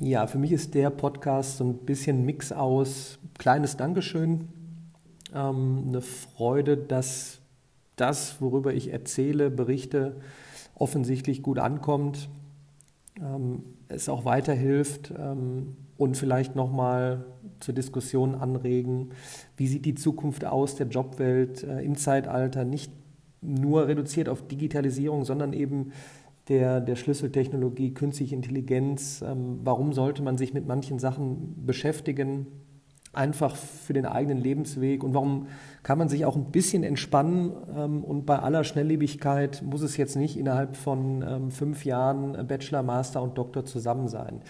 Ja, für mich ist der Podcast so ein bisschen Mix aus kleines Dankeschön, ähm, eine Freude, dass das, worüber ich erzähle, berichte, offensichtlich gut ankommt, ähm, es auch weiterhilft ähm, und vielleicht nochmal zur Diskussion anregen, wie sieht die Zukunft aus der Jobwelt äh, im Zeitalter, nicht nur reduziert auf Digitalisierung, sondern eben der, der Schlüsseltechnologie, künstliche Intelligenz. Ähm, warum sollte man sich mit manchen Sachen beschäftigen? Einfach für den eigenen Lebensweg. Und warum kann man sich auch ein bisschen entspannen? Ähm, und bei aller Schnelllebigkeit muss es jetzt nicht innerhalb von ähm, fünf Jahren Bachelor, Master und Doktor zusammen sein.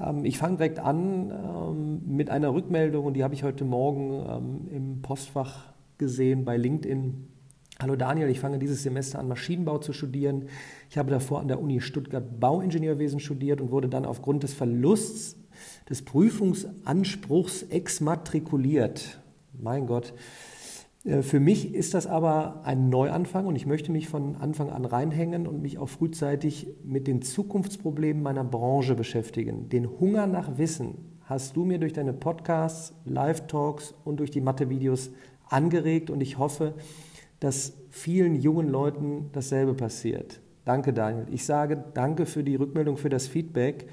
Ähm, ich fange direkt an ähm, mit einer Rückmeldung und die habe ich heute Morgen ähm, im Postfach gesehen bei LinkedIn. Hallo Daniel, ich fange dieses Semester an, Maschinenbau zu studieren. Ich habe davor an der Uni Stuttgart Bauingenieurwesen studiert und wurde dann aufgrund des Verlusts des Prüfungsanspruchs exmatrikuliert. Mein Gott. Äh, für mich ist das aber ein Neuanfang und ich möchte mich von Anfang an reinhängen und mich auch frühzeitig mit den Zukunftsproblemen meiner Branche beschäftigen. Den Hunger nach Wissen hast du mir durch deine Podcasts, Live-Talks und durch die Mathe-Videos angeregt und ich hoffe, dass vielen jungen Leuten dasselbe passiert. Danke, Daniel. Ich sage danke für die Rückmeldung, für das Feedback.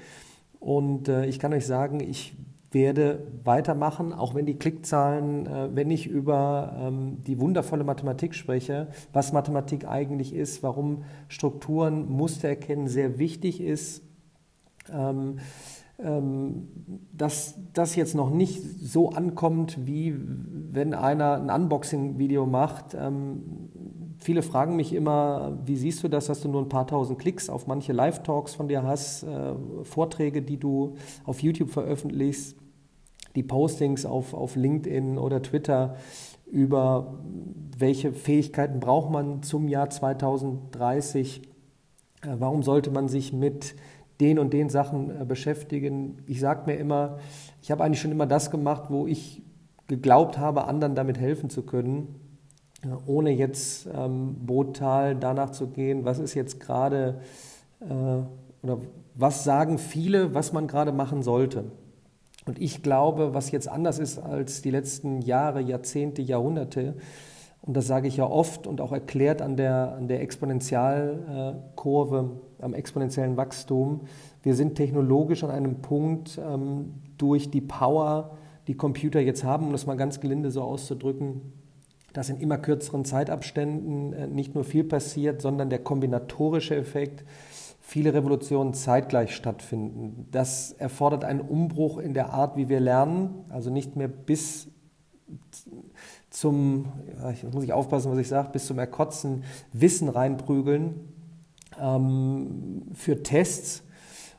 Und äh, ich kann euch sagen, ich werde weitermachen, auch wenn die Klickzahlen, äh, wenn ich über ähm, die wundervolle Mathematik spreche, was Mathematik eigentlich ist, warum Strukturen, Muster erkennen sehr wichtig ist. Ähm, dass das jetzt noch nicht so ankommt, wie wenn einer ein Unboxing-Video macht. Ähm, viele fragen mich immer, wie siehst du das, dass du nur ein paar tausend Klicks auf manche Live-Talks von dir hast, äh, Vorträge, die du auf YouTube veröffentlichst, die Postings auf, auf LinkedIn oder Twitter über welche Fähigkeiten braucht man zum Jahr 2030, äh, warum sollte man sich mit den und den Sachen äh, beschäftigen. Ich sage mir immer, ich habe eigentlich schon immer das gemacht, wo ich geglaubt habe, anderen damit helfen zu können, ohne jetzt ähm, brutal danach zu gehen, was ist jetzt gerade äh, oder was sagen viele, was man gerade machen sollte. Und ich glaube, was jetzt anders ist als die letzten Jahre, Jahrzehnte, Jahrhunderte, und das sage ich ja oft und auch erklärt an der, an der Exponentialkurve, am exponentiellen Wachstum. Wir sind technologisch an einem Punkt ähm, durch die Power, die Computer jetzt haben, um das mal ganz gelinde so auszudrücken, dass in immer kürzeren Zeitabständen äh, nicht nur viel passiert, sondern der kombinatorische Effekt, viele Revolutionen zeitgleich stattfinden. Das erfordert einen Umbruch in der Art, wie wir lernen, also nicht mehr bis zum, ja, muss ich aufpassen, was ich sage, bis zum Erkotzen Wissen reinprügeln ähm, für Tests,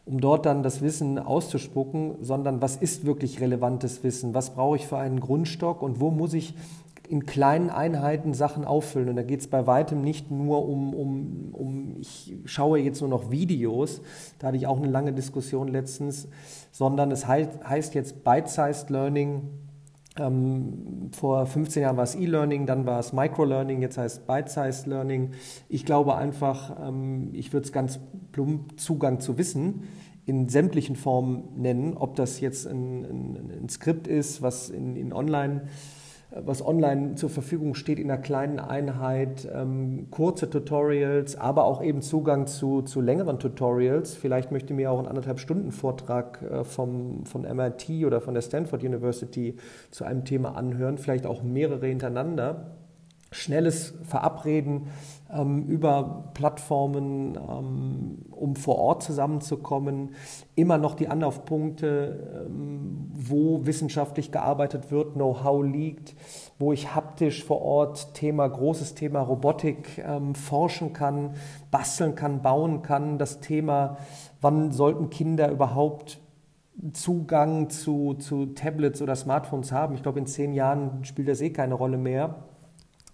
um dort dann das Wissen auszuspucken, sondern was ist wirklich relevantes Wissen? Was brauche ich für einen Grundstock und wo muss ich in kleinen Einheiten Sachen auffüllen. Und da geht es bei weitem nicht nur um, um, um, ich schaue jetzt nur noch Videos, da hatte ich auch eine lange Diskussion letztens, sondern es heißt, heißt jetzt Bite-Sized Learning, ähm, vor 15 Jahren war es E-Learning, dann war es Micro-Learning, jetzt heißt Bite-Sized Learning. Ich glaube einfach, ähm, ich würde es ganz plump Zugang zu Wissen in sämtlichen Formen nennen, ob das jetzt ein, ein, ein Skript ist, was in, in Online- was online zur Verfügung steht in einer kleinen Einheit, ähm, kurze Tutorials, aber auch eben Zugang zu, zu längeren Tutorials. Vielleicht möchte mir auch einen anderthalb Stunden Vortrag äh, vom, von MIT oder von der Stanford University zu einem Thema anhören, vielleicht auch mehrere hintereinander. Schnelles Verabreden ähm, über Plattformen, ähm, um vor Ort zusammenzukommen. Immer noch die Anlaufpunkte, ähm, wo wissenschaftlich gearbeitet wird, Know-how liegt, wo ich haptisch vor Ort Thema, großes Thema Robotik ähm, forschen kann, basteln kann, bauen kann. Das Thema, wann sollten Kinder überhaupt Zugang zu, zu Tablets oder Smartphones haben. Ich glaube, in zehn Jahren spielt das eh keine Rolle mehr.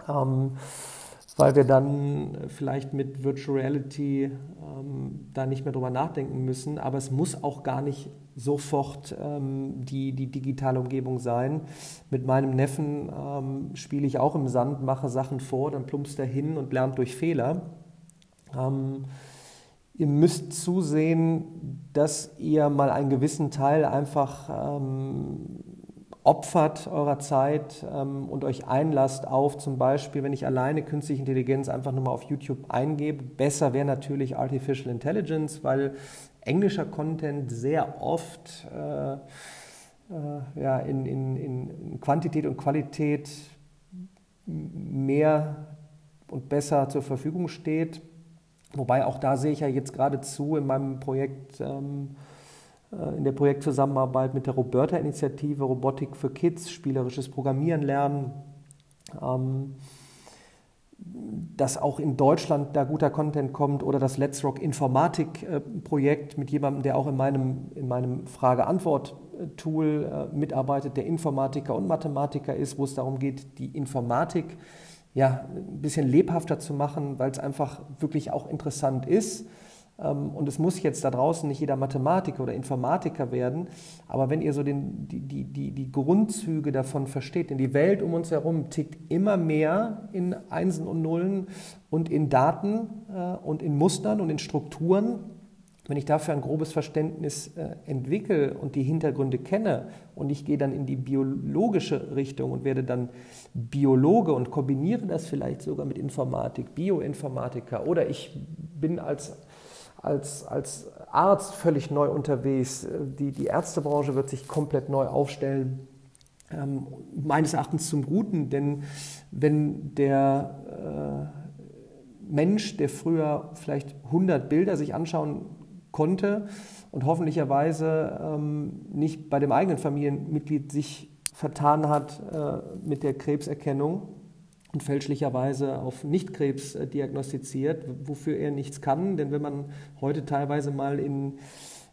Ähm, weil wir dann vielleicht mit Virtual Reality ähm, da nicht mehr drüber nachdenken müssen. Aber es muss auch gar nicht sofort ähm, die, die digitale Umgebung sein. Mit meinem Neffen ähm, spiele ich auch im Sand, mache Sachen vor, dann plumpst er hin und lernt durch Fehler. Ähm, Ihr müsst zusehen, dass ihr mal einen gewissen Teil einfach ähm, opfert eurer Zeit ähm, und euch einlasst auf zum Beispiel, wenn ich alleine künstliche Intelligenz einfach nur mal auf YouTube eingebe. Besser wäre natürlich Artificial Intelligence, weil englischer Content sehr oft äh, äh, ja, in, in, in Quantität und Qualität mehr und besser zur Verfügung steht. Wobei auch da sehe ich ja jetzt geradezu in meinem Projekt, ähm, äh, in der Projektzusammenarbeit mit der Roberta-Initiative, Robotik für Kids, spielerisches Programmieren lernen, ähm, dass auch in Deutschland da guter Content kommt oder das Let's Rock Informatik-Projekt äh, mit jemandem, der auch in meinem, in meinem Frage-Antwort-Tool äh, mitarbeitet, der Informatiker und Mathematiker ist, wo es darum geht, die Informatik ja, ein bisschen lebhafter zu machen, weil es einfach wirklich auch interessant ist. Ähm, und es muss jetzt da draußen nicht jeder Mathematiker oder Informatiker werden, aber wenn ihr so den, die, die, die, die Grundzüge davon versteht, denn die Welt um uns herum tickt immer mehr in Einsen und Nullen und in Daten äh, und in Mustern und in Strukturen. Wenn ich dafür ein grobes Verständnis äh, entwickle und die Hintergründe kenne und ich gehe dann in die biologische Richtung und werde dann Biologe und kombiniere das vielleicht sogar mit Informatik, Bioinformatiker oder ich bin als, als, als Arzt völlig neu unterwegs, die, die Ärztebranche wird sich komplett neu aufstellen, ähm, meines Erachtens zum Guten, denn wenn der äh, Mensch, der früher vielleicht 100 Bilder sich anschauen konnte und hoffentlicherweise ähm, nicht bei dem eigenen Familienmitglied sich vertan hat äh, mit der Krebserkennung fälschlicherweise auf Nichtkrebs äh, diagnostiziert, wofür er nichts kann. Denn wenn man heute teilweise mal in,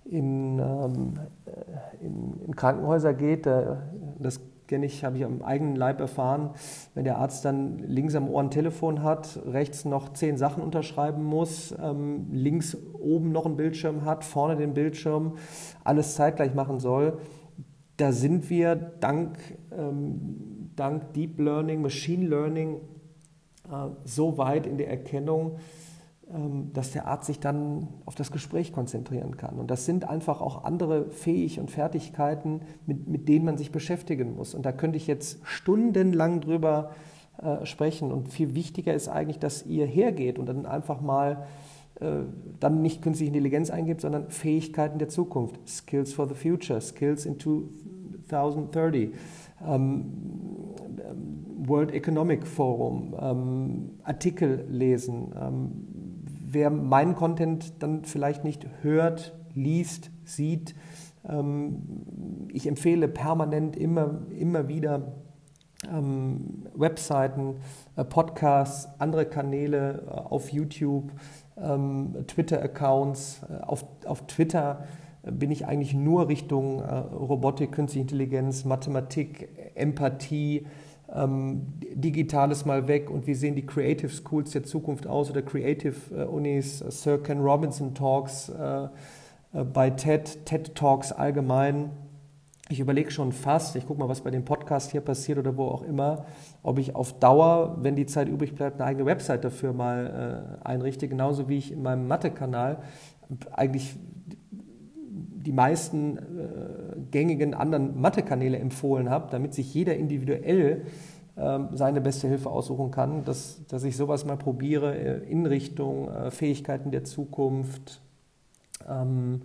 in, ähm, äh, in, in Krankenhäuser geht, äh, das kenne ich, habe ich am eigenen Leib erfahren, wenn der Arzt dann links am Ohr ein Telefon hat, rechts noch zehn Sachen unterschreiben muss, ähm, links oben noch einen Bildschirm hat, vorne den Bildschirm, alles zeitgleich machen soll. Da sind wir dank, ähm, dank Deep Learning, Machine Learning äh, so weit in der Erkennung, ähm, dass der Arzt sich dann auf das Gespräch konzentrieren kann. Und das sind einfach auch andere Fähig und Fertigkeiten, mit, mit denen man sich beschäftigen muss. Und da könnte ich jetzt stundenlang drüber äh, sprechen. Und viel wichtiger ist eigentlich, dass ihr hergeht und dann einfach mal äh, dann nicht künstliche Intelligenz eingibt, sondern Fähigkeiten der Zukunft. Skills for the future, Skills in 2030. Ähm, World Economic Forum, ähm, Artikel lesen, ähm, wer meinen Content dann vielleicht nicht hört, liest, sieht, ähm, ich empfehle permanent immer, immer wieder ähm, Webseiten, äh, Podcasts, andere Kanäle äh, auf YouTube, ähm, Twitter-Accounts. Äh, auf, auf Twitter bin ich eigentlich nur Richtung Robotik, Künstliche Intelligenz, Mathematik, Empathie, ähm, Digitales mal weg und wie sehen die Creative Schools der Zukunft aus oder Creative äh, Unis, äh, Sir Ken Robinson Talks äh, äh, bei TED, TED Talks allgemein. Ich überlege schon fast, ich gucke mal, was bei dem Podcast hier passiert oder wo auch immer, ob ich auf Dauer, wenn die Zeit übrig bleibt, eine eigene Website dafür mal äh, einrichte, genauso wie ich in meinem Mathe-Kanal eigentlich die meisten äh, gängigen anderen Mathe-Kanäle empfohlen habe, damit sich jeder individuell äh, seine beste Hilfe aussuchen kann, dass, dass ich sowas mal probiere äh, in Richtung äh, Fähigkeiten der Zukunft, ähm,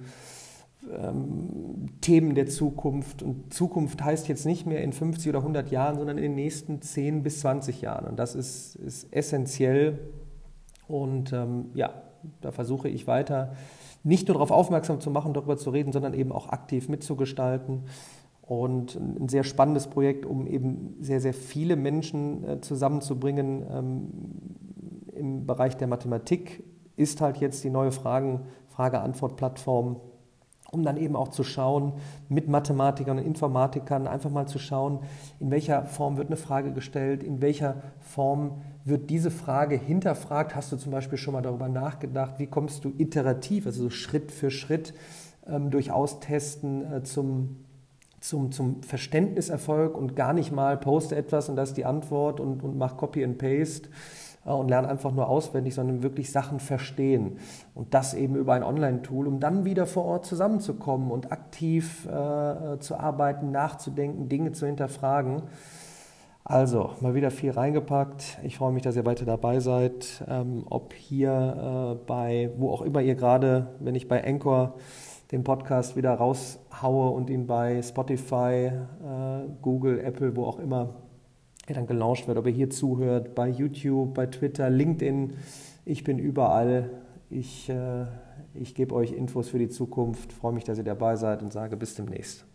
ähm, Themen der Zukunft. Und Zukunft heißt jetzt nicht mehr in 50 oder 100 Jahren, sondern in den nächsten 10 bis 20 Jahren. Und das ist, ist essentiell. Und ähm, ja, da versuche ich weiter nicht nur darauf aufmerksam zu machen, darüber zu reden, sondern eben auch aktiv mitzugestalten. Und ein sehr spannendes Projekt, um eben sehr, sehr viele Menschen äh, zusammenzubringen ähm, im Bereich der Mathematik, ist halt jetzt die neue Frage-Antwort-Plattform um dann eben auch zu schauen, mit Mathematikern und Informatikern einfach mal zu schauen, in welcher Form wird eine Frage gestellt, in welcher Form wird diese Frage hinterfragt. Hast du zum Beispiel schon mal darüber nachgedacht, wie kommst du iterativ, also so Schritt für Schritt ähm, durch Austesten äh, zum, zum, zum Verständniserfolg und gar nicht mal poste etwas und das ist die Antwort und, und mach Copy and Paste und lernen einfach nur auswendig, sondern wirklich Sachen verstehen. Und das eben über ein Online-Tool, um dann wieder vor Ort zusammenzukommen und aktiv äh, zu arbeiten, nachzudenken, Dinge zu hinterfragen. Also, mal wieder viel reingepackt. Ich freue mich, dass ihr weiter dabei seid. Ähm, ob hier äh, bei, wo auch immer ihr gerade, wenn ich bei Anchor den Podcast wieder raushaue und ihn bei Spotify, äh, Google, Apple, wo auch immer er dann gelauncht wird, ob ihr hier zuhört, bei YouTube, bei Twitter, LinkedIn. Ich bin überall. Ich, äh, ich gebe euch Infos für die Zukunft. Freue mich, dass ihr dabei seid und sage bis demnächst.